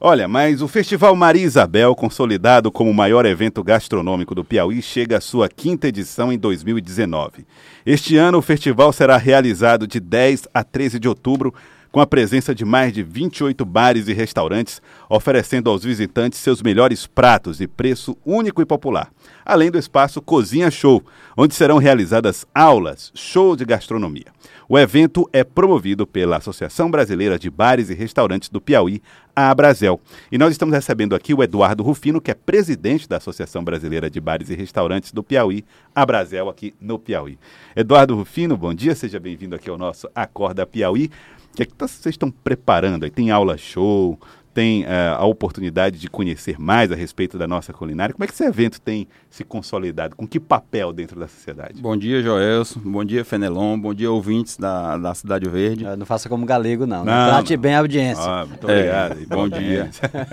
Olha, mas o Festival Maria Isabel, consolidado como o maior evento gastronômico do Piauí, chega à sua quinta edição em 2019. Este ano, o festival será realizado de 10 a 13 de outubro, com a presença de mais de 28 bares e restaurantes, oferecendo aos visitantes seus melhores pratos de preço único e popular, além do espaço Cozinha Show, onde serão realizadas aulas, shows de gastronomia. O evento é promovido pela Associação Brasileira de Bares e Restaurantes do Piauí, a Abrazel. E nós estamos recebendo aqui o Eduardo Rufino, que é presidente da Associação Brasileira de Bares e Restaurantes do Piauí, Abrazel, aqui no Piauí. Eduardo Rufino, bom dia, seja bem-vindo aqui ao nosso Acorda Piauí. O que, é que vocês estão preparando aí? Tem aula show, tem uh, a oportunidade de conhecer mais a respeito da nossa culinária. Como é que esse evento tem se consolidado? Com que papel dentro da sociedade? Bom dia, Joelson. Bom dia, Fenelon. Bom dia, ouvintes da, da Cidade Verde. não faça como galego, não. Né? não Trate bem a audiência. Ah, muito obrigado. É, bom dia.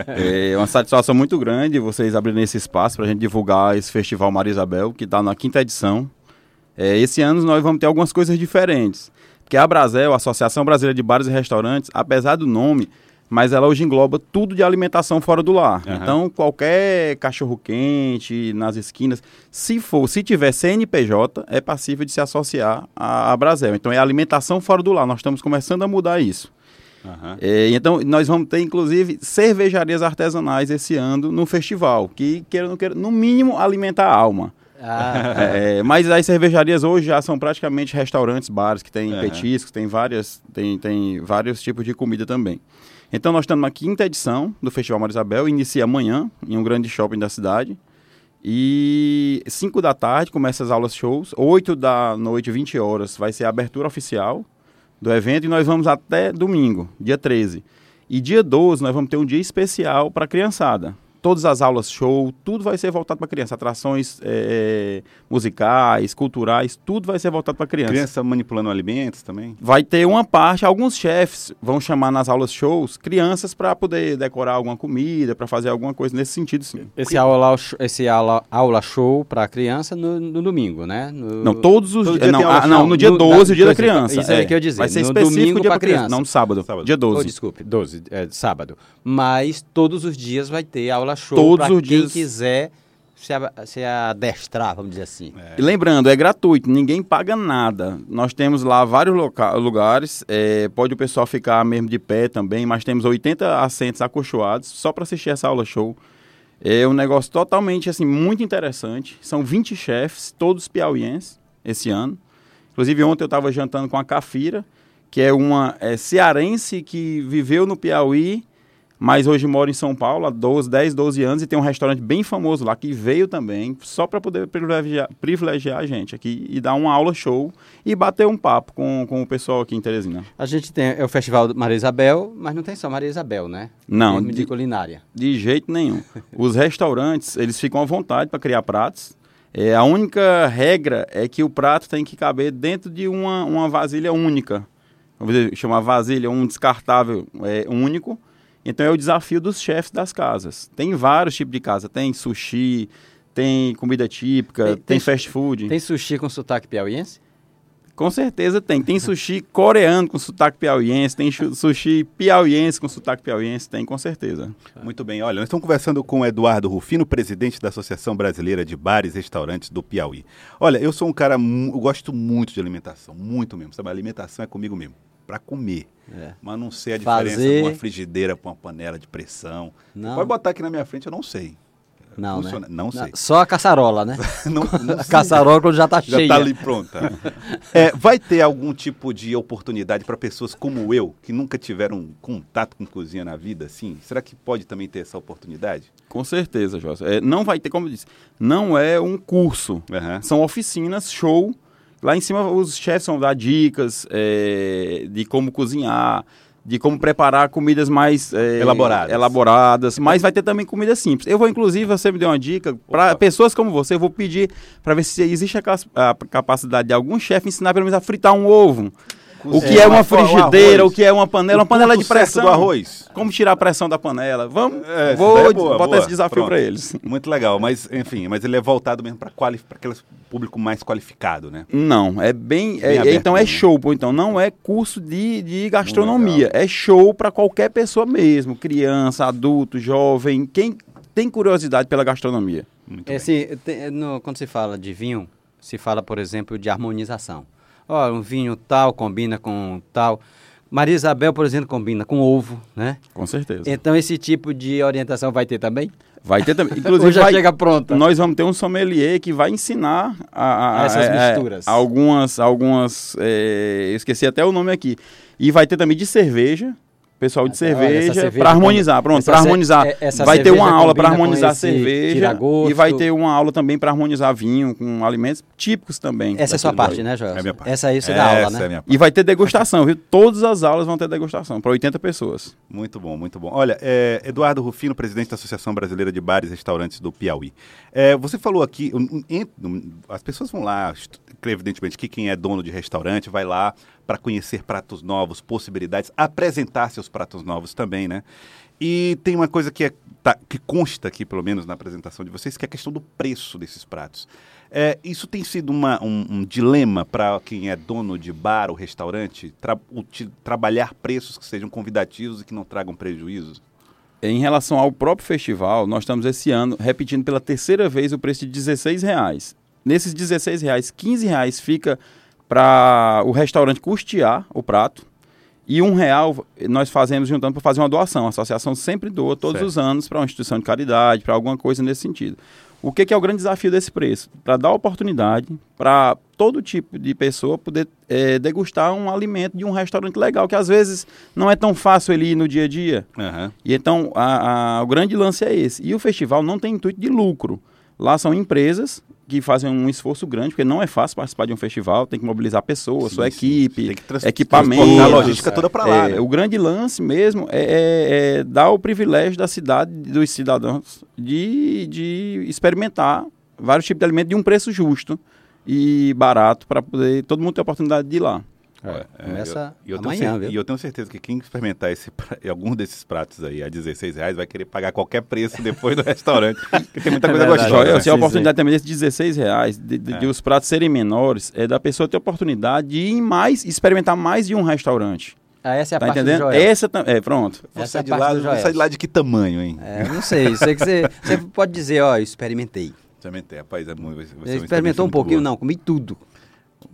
é uma satisfação muito grande vocês abrirem esse espaço para a gente divulgar esse Festival Maria Isabel, que está na quinta edição. É, esse ano nós vamos ter algumas coisas diferentes. Porque a Brasel, a Associação Brasileira de Bares e Restaurantes, apesar do nome, mas ela hoje engloba tudo de alimentação fora do lar. Uhum. Então, qualquer cachorro quente nas esquinas, se for, se tiver CNPJ, é passível de se associar à, à Brasel. Então, é alimentação fora do lar. Nós estamos começando a mudar isso. Uhum. É, então, nós vamos ter, inclusive, cervejarias artesanais esse ano no festival, que, queira não queira, no mínimo, alimenta a alma. Ah. É, mas as cervejarias hoje já são praticamente restaurantes, bares que têm uhum. petiscos, tem várias, tem, tem vários tipos de comida também. Então nós estamos na quinta edição do Festival Maria Isabel, inicia amanhã em um grande shopping da cidade. E 5 da tarde começa as aulas shows, 8 da noite, 20 horas, vai ser a abertura oficial do evento e nós vamos até domingo, dia 13. E dia 12 nós vamos ter um dia especial para a criançada todas as aulas show, tudo vai ser voltado para criança. Atrações é, musicais, culturais, tudo vai ser voltado para criança. Criança manipulando alimentos também? Vai ter uma parte, alguns chefs vão chamar nas aulas shows crianças para poder decorar alguma comida, para fazer alguma coisa nesse sentido, sim. Esse aula, esse aula, aula show para criança no, no, domingo, né? No, não, todos os dias. Não, ah, não, no dia no, 12, o dia da criança. Isso é, é que eu dizer. Vai ser no específico domingo para criança. criança. Não, no sábado. sábado. Dia 12. Oh, desculpe, 12, é, sábado. Mas todos os dias vai ter aula show Todos os quem dias... quiser se, se adestrar, vamos dizer assim. É. E lembrando, é gratuito, ninguém paga nada. Nós temos lá vários lugares, é, pode o pessoal ficar mesmo de pé também, mas temos 80 assentos acolchoados só para assistir essa aula show. É um negócio totalmente, assim, muito interessante. São 20 chefes, todos piauienses, esse ano. Inclusive, ontem eu estava jantando com a Cafira, que é uma é, cearense que viveu no Piauí mas hoje mora em São Paulo há 12, 10, 12 anos e tem um restaurante bem famoso lá que veio também só para poder privilegiar, privilegiar a gente aqui e dar uma aula show e bater um papo com, com o pessoal aqui em Teresina. A gente tem é o Festival Maria Isabel, mas não tem só Maria Isabel, né? Não. De, de culinária. De jeito nenhum. Os restaurantes, eles ficam à vontade para criar pratos. É, a única regra é que o prato tem que caber dentro de uma, uma vasilha única. Vamos chamar vasilha um descartável é, único então é o desafio dos chefes das casas. Tem vários tipos de casa. Tem sushi, tem comida típica, tem, tem, tem fast food. Tem sushi com sotaque piauiense? Com certeza tem. Tem sushi coreano com sotaque piauiense, tem sushi piauiense com sotaque piauiense, tem com certeza. Muito bem. Olha, nós estamos conversando com o Eduardo Rufino, presidente da Associação Brasileira de Bares e Restaurantes do Piauí. Olha, eu sou um cara, eu gosto muito de alimentação, muito mesmo. Sabe, a alimentação é comigo mesmo para comer. É. Mas não sei a diferença Fazer... de uma frigideira para uma panela de pressão. Não. Pode botar aqui na minha frente, eu não sei. Não, né? não sei. Só a caçarola, né? não, não a caçarola quando já está cheia. Já está ali pronta. é, vai ter algum tipo de oportunidade para pessoas como eu, que nunca tiveram contato com cozinha na vida, assim? Será que pode também ter essa oportunidade? Com certeza, José. É, não vai ter, como eu disse, não é um curso. Uhum. São oficinas, show, Lá em cima os chefs vão dar dicas é, de como cozinhar, de como preparar comidas mais é, elaboradas. elaboradas, mas vai ter também comida simples. Eu vou, inclusive, você me deu uma dica, para pessoas como você, eu vou pedir para ver se existe a, a capacidade de algum chefe ensinar pelo menos a fritar um ovo. O que é, é uma frigideira, o, o, que é uma panela, uma panela de pressão. do arroz. Como tirar a pressão da panela? Vamos, é, vou é boa, botar boa. esse desafio para eles. Muito legal, mas enfim, mas ele é voltado mesmo para aquele público mais qualificado, né? Não, é bem, bem é, então é show, pô, então não é curso de, de gastronomia, é show para qualquer pessoa mesmo, criança, adulto, jovem, quem tem curiosidade pela gastronomia. Muito é, assim, tem, no, quando se fala de vinho, se fala, por exemplo, de harmonização. Ó, um vinho tal combina com tal. Maria Isabel, por exemplo, combina com ovo, né? Com certeza. Então esse tipo de orientação vai ter também? Vai ter também. Inclusive, já vai, chega pronta. Nós vamos ter um sommelier que vai ensinar a, a, essas a, misturas. algumas, algumas. É, eu esqueci até o nome aqui. E vai ter também de cerveja pessoal de cerveja para harmonizar, pronto, para harmonizar. É, vai ter uma aula para harmonizar cerveja e vai ter uma aula também para harmonizar vinho com alimentos típicos também. Essa é a sua parte, né, Joel? É minha parte. Essa aí você dá aula, né? É e vai ter degustação, viu? Todas as aulas vão ter degustação para 80 pessoas. Muito bom, muito bom. Olha, é, Eduardo Rufino, presidente da Associação Brasileira de Bares e Restaurantes do Piauí. É, você falou aqui, as pessoas vão lá, evidentemente que quem é dono de restaurante vai lá para conhecer pratos novos, possibilidades, apresentar seus pratos novos também, né? E tem uma coisa que, é, tá, que consta aqui, pelo menos na apresentação de vocês, que é a questão do preço desses pratos. É, isso tem sido uma, um, um, dilema para quem é dono de bar ou restaurante, tra trabalhar preços que sejam convidativos e que não tragam prejuízos? Em relação ao próprio festival, nós estamos esse ano repetindo pela terceira vez o preço de 16 reais. Nesses 16 reais, 15 reais fica para o restaurante custear o prato e um real nós fazemos juntando para fazer uma doação. A associação sempre doa todos certo. os anos para uma instituição de caridade, para alguma coisa nesse sentido. O que, que é o grande desafio desse preço? Para dar oportunidade para todo tipo de pessoa poder é, degustar um alimento de um restaurante legal, que às vezes não é tão fácil ele ir no dia a dia. Uhum. E então a, a, o grande lance é esse. E o festival não tem intuito de lucro. Lá são empresas que fazem um esforço grande, porque não é fácil participar de um festival, tem que mobilizar pessoas, sim, sua equipe, equipamento. A logística toda para lá. É, né? O grande lance mesmo é, é, é, dar o privilégio da cidade, dos cidadãos, de, de experimentar vários tipos de alimentos de um preço justo e barato para poder todo mundo ter a oportunidade de ir lá. É, é, começa eu, eu amanhã, viu? E eu tenho certeza que quem experimentar esse, algum desses pratos aí a 16 reais vai querer pagar qualquer preço depois do restaurante, porque tem muita coisa é gostosa. Né? Se a oportunidade também desses 16 reais, de, de, é. de, os pratos serem menores, é da pessoa ter a oportunidade de ir mais, experimentar mais de um restaurante. Ah, essa é a tá parte entendendo? do Essa é, pronto. Essa é de lá, sai de lá de que tamanho, hein? É, não sei. sei que você, você pode dizer, ó, experimentei. Experimentei, rapaz, é muito. Você experimentou um pouquinho, boa. não, comi tudo.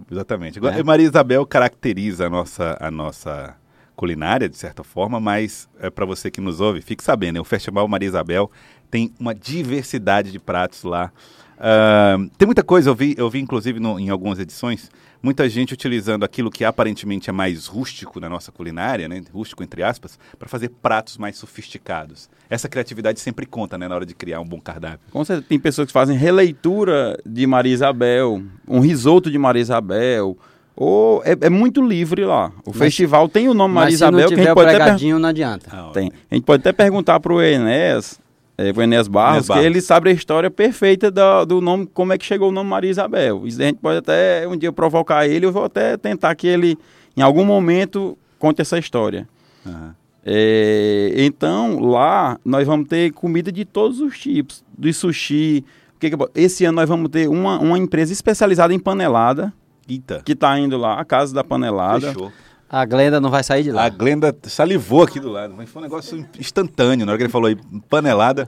Exatamente. É. Maria Isabel caracteriza a nossa, a nossa culinária, de certa forma, mas é para você que nos ouve, fique sabendo, né? o Festival Maria Isabel tem uma diversidade de pratos lá. Uh, tem muita coisa, eu vi, eu vi inclusive no, em algumas edições, muita gente utilizando aquilo que aparentemente é mais rústico na nossa culinária, né, rústico entre aspas, para fazer pratos mais sofisticados. Essa criatividade sempre conta, né, na hora de criar um bom cardápio. Com certeza, tem pessoas que fazem releitura de Maria Isabel, um risoto de Maria Isabel, ou é, é, muito livre lá. O mas, festival tem o nome Maria Isabel que a gente pode até per... não adianta. Ah, tem. A gente pode até perguntar para o Enéas é, o Enéas Barros, Barros, que ele sabe a história perfeita do, do nome, como é que chegou o nome Maria Isabel. Isso a gente pode até um dia provocar ele, eu vou até tentar que ele, em algum momento, conte essa história. Uhum. É, então, lá nós vamos ter comida de todos os tipos, do sushi. Que que, esse ano nós vamos ter uma, uma empresa especializada em panelada, Eita. que está indo lá, a Casa da Panelada. Fechou. A Glenda não vai sair de lá. A Glenda salivou aqui do lado, mas foi um negócio instantâneo. Na hora que ele falou aí, panelada,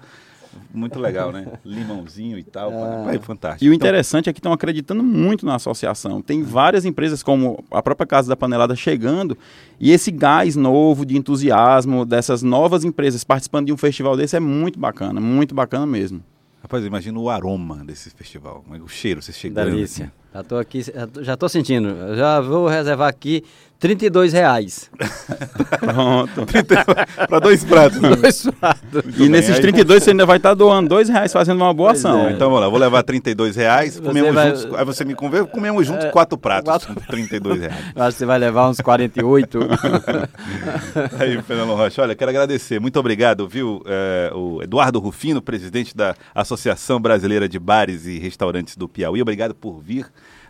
muito legal, né? Limãozinho e tal. É. fantástico. E o então interessante é que estão acreditando muito na associação. Tem várias empresas, como a própria Casa da Panelada, chegando. E esse gás novo de entusiasmo dessas novas empresas participando de um festival desse é muito bacana, muito bacana mesmo. Rapaz, imagina o aroma desse festival, o cheiro, você chegando. Delícia. Assim. Já tô aqui, já tô sentindo. Já vou reservar aqui 32 reais. Pronto. para dois pratos. Né? Dois pratos. E nesses 32 você ainda vai estar tá doando dois reais fazendo uma boa ação. É. Então vamos lá, vou levar 32 reais, comemos vai... juntos, aí você me convence, comemos juntos é, quatro pratos quatro... com 32 reais. Acho que você vai levar uns 48. aí, Fernando Rocha, olha, quero agradecer, muito obrigado, viu, é, o Eduardo Rufino, presidente da Associação Brasileira de Bares e Restaurantes do Piauí, obrigado por vir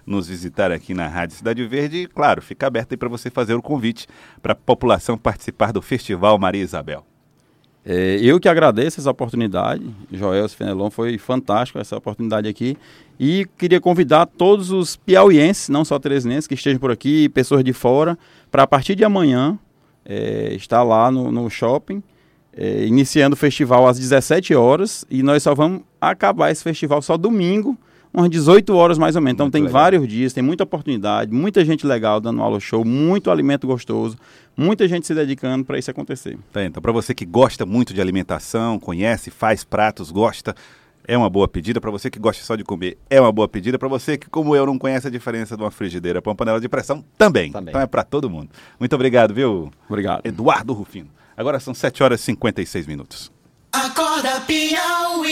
nos visitar aqui na Rádio Cidade Verde. E, claro, fica aberto aí para você fazer o convite para a população participar do Festival Maria Isabel. É, eu que agradeço essa oportunidade, Joel Fenelon, foi fantástico essa oportunidade aqui. E queria convidar todos os piauienses, não só teresinenses, que estejam por aqui, pessoas de fora, para a partir de amanhã é, estar lá no, no shopping, é, iniciando o festival às 17 horas. E nós só vamos acabar esse festival só domingo, umas 18 horas mais ou menos. Então muito tem legal. vários dias, tem muita oportunidade, muita gente legal dando aula show, muito alimento gostoso, muita gente se dedicando para isso acontecer. Tá, então, para você que gosta muito de alimentação, conhece, faz pratos, gosta, é uma boa pedida. Para você que gosta só de comer, é uma boa pedida. Para você que, como eu, não conhece a diferença de uma frigideira para uma panela de pressão, também. também. Então é para todo mundo. Muito obrigado, viu? Obrigado. Eduardo Rufino. Agora são 7 horas e 56 minutos. Acorda, Piauí.